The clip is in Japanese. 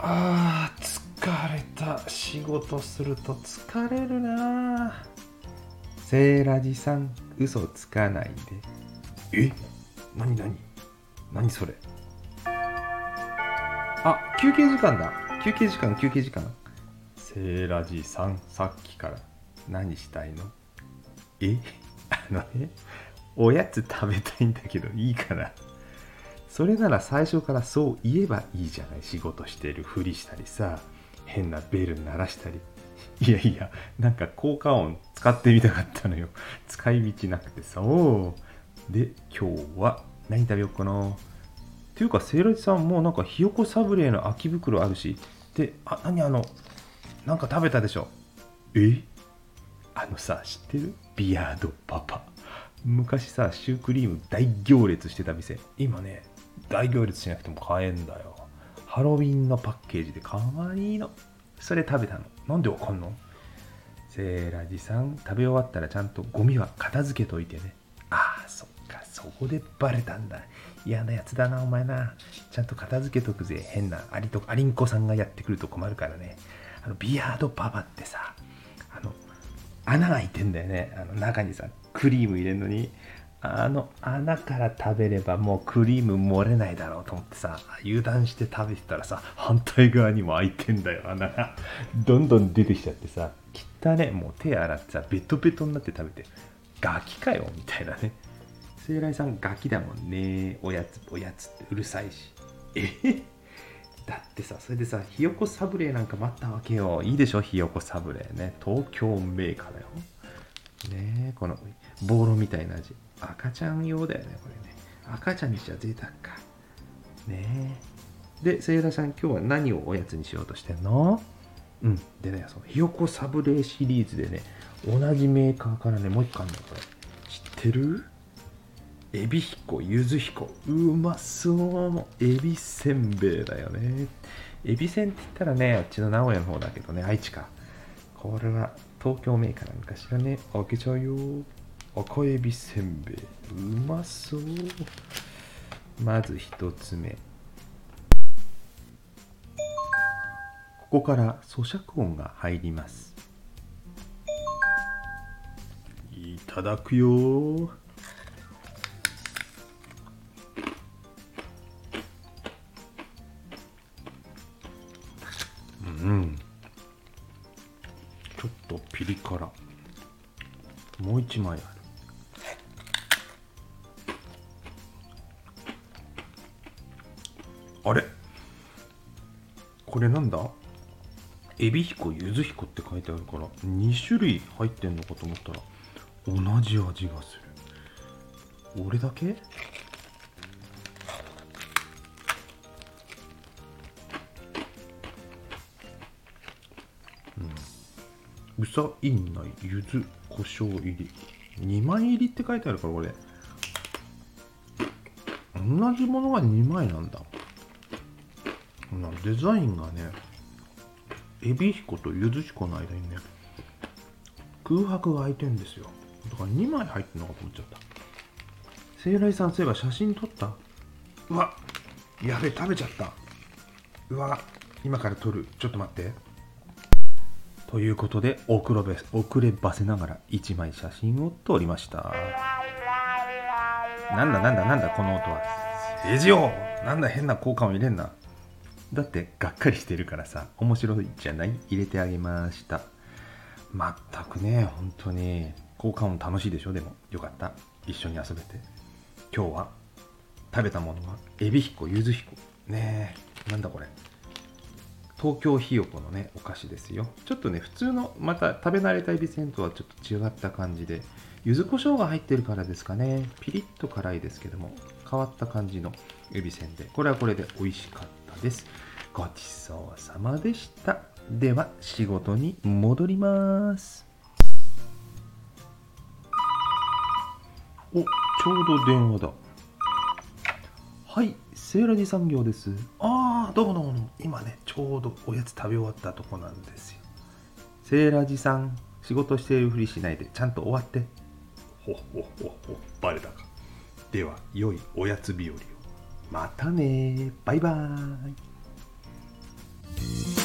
あ疲れた。仕事すると疲れるな。セーラジさん嘘つかないで。え？何何？何それ？あ休憩時間だ。休憩時間休憩時間。セーラジさんさっきから。何したいの？え？あのねおやつ食べたいんだけどいいかな？それなら最初からそう言えばいいじゃない仕事してるふりしたりさ変なベル鳴らしたり。いやいやなんか効果音使ってみたかったのよ。使い道なくてそう。で今日は何食べようかな。っていうかセイラジさんもうなんかひよこサブレーの空き袋あるし。であ何あのなんか食べたでしょえ？あのさ知ってる？ビアードパパ。昔さシュークリーム大行列してた店。今ね大行列しなくても買えんだよ。ハロウィンのパッケージでかわいいの。それ食べたの。なんでわかんの？セーラジさん。食べ終わったらちゃんとゴミは片付けといてね。ああそっか。そこでバレたんだ。嫌なやつだなお前な。ちゃんと片付けとくぜ。変なアリとアリンコさんがやってくると困るからね。あのビアードパパってさあの穴が開いてんだよね。あの中にさクリーム入れるのに。あの穴から食べればもうクリーム漏れないだろうと思ってさ油断して食べてたらさ反対側にも開いてんだよ。穴がどんどん出てきちゃってさ汚ねもう手洗ってさベトベトになって食べてガキかよみたいなね。聖来さんガキだもんねおやつおやつってうるさいし。えだってさそれでさひよこサブレーなんかもらったわけよ。いいでしょひよこサブレーね。東京メーカーだよ。ねこのボーロみたいな味赤ちゃん用だよねこれね赤ちゃんにしちゃ贅沢かねえでせいらさん今日は何をおやつにしようとしてんの？うんでねそのひよこサブレーシリーズでね同じメーカーからねもう一個あるのこれ知ってる？エビヒコ、ゆずひこ。うまそう。エビせんべいだよね。エビせんって言ったらね、あっちの名古屋の方だけどね、愛知か。これは東京メーカーなんかしらね。開けちゃうよ。赤エビせんべい。うまそう。まず一つ目。ここから咀嚼音が入ります。いただくよちょっとピリ辛。もう一枚ある。あれ？これなんだ？エビヒコゆずヒコって書いてあるから2種類入ってんのかと思ったら同じ味がする。俺だけ？うさいんないゆず胡椒入り。2枚入りって書いてあるからこれ。同じものが2枚なんだ。なデザインがねエビヒコとゆずヒコの間にね空白が空いてんですよ。だから2枚入ってんのかと思っちゃった。聖来さんそういえば写真撮った？うわやべ食べちゃった。うわ今から撮る。ちょっと待って。ということで遅れ遅ればせながら1枚写真を撮りました。なんだなんだなんだこの音は。政治よなんだ変な効果音入れんな。だってがっかりしてるからさ面白いじゃない？入れてあげました。まったくね本当に。効果音楽しいでしょ？でもよかった。一緒に遊べて。今日は食べたものはエビヒコゆずヒコ。ねえなんだこれ。東京ひよこのねお菓子ですよ。ちょっとね普通のまた食べ慣れたエビせんとはちょっと違った感じで柚子胡椒が入ってるからですかね。ピリッと辛いですけども変わった感じのエビせんでこれはこれで美味しかったです。ごちそうさまでした。では仕事に戻ります。おちょうど電話だ。はい、セーラジ産業です。あ、どう今ねちょうどおやつ食べ終わったとこなんですよ。セーラジさん仕事しているふりしないでちゃんと終わって。ほほほほバレたか。では良いおやつ日和を。またねバイバーイ。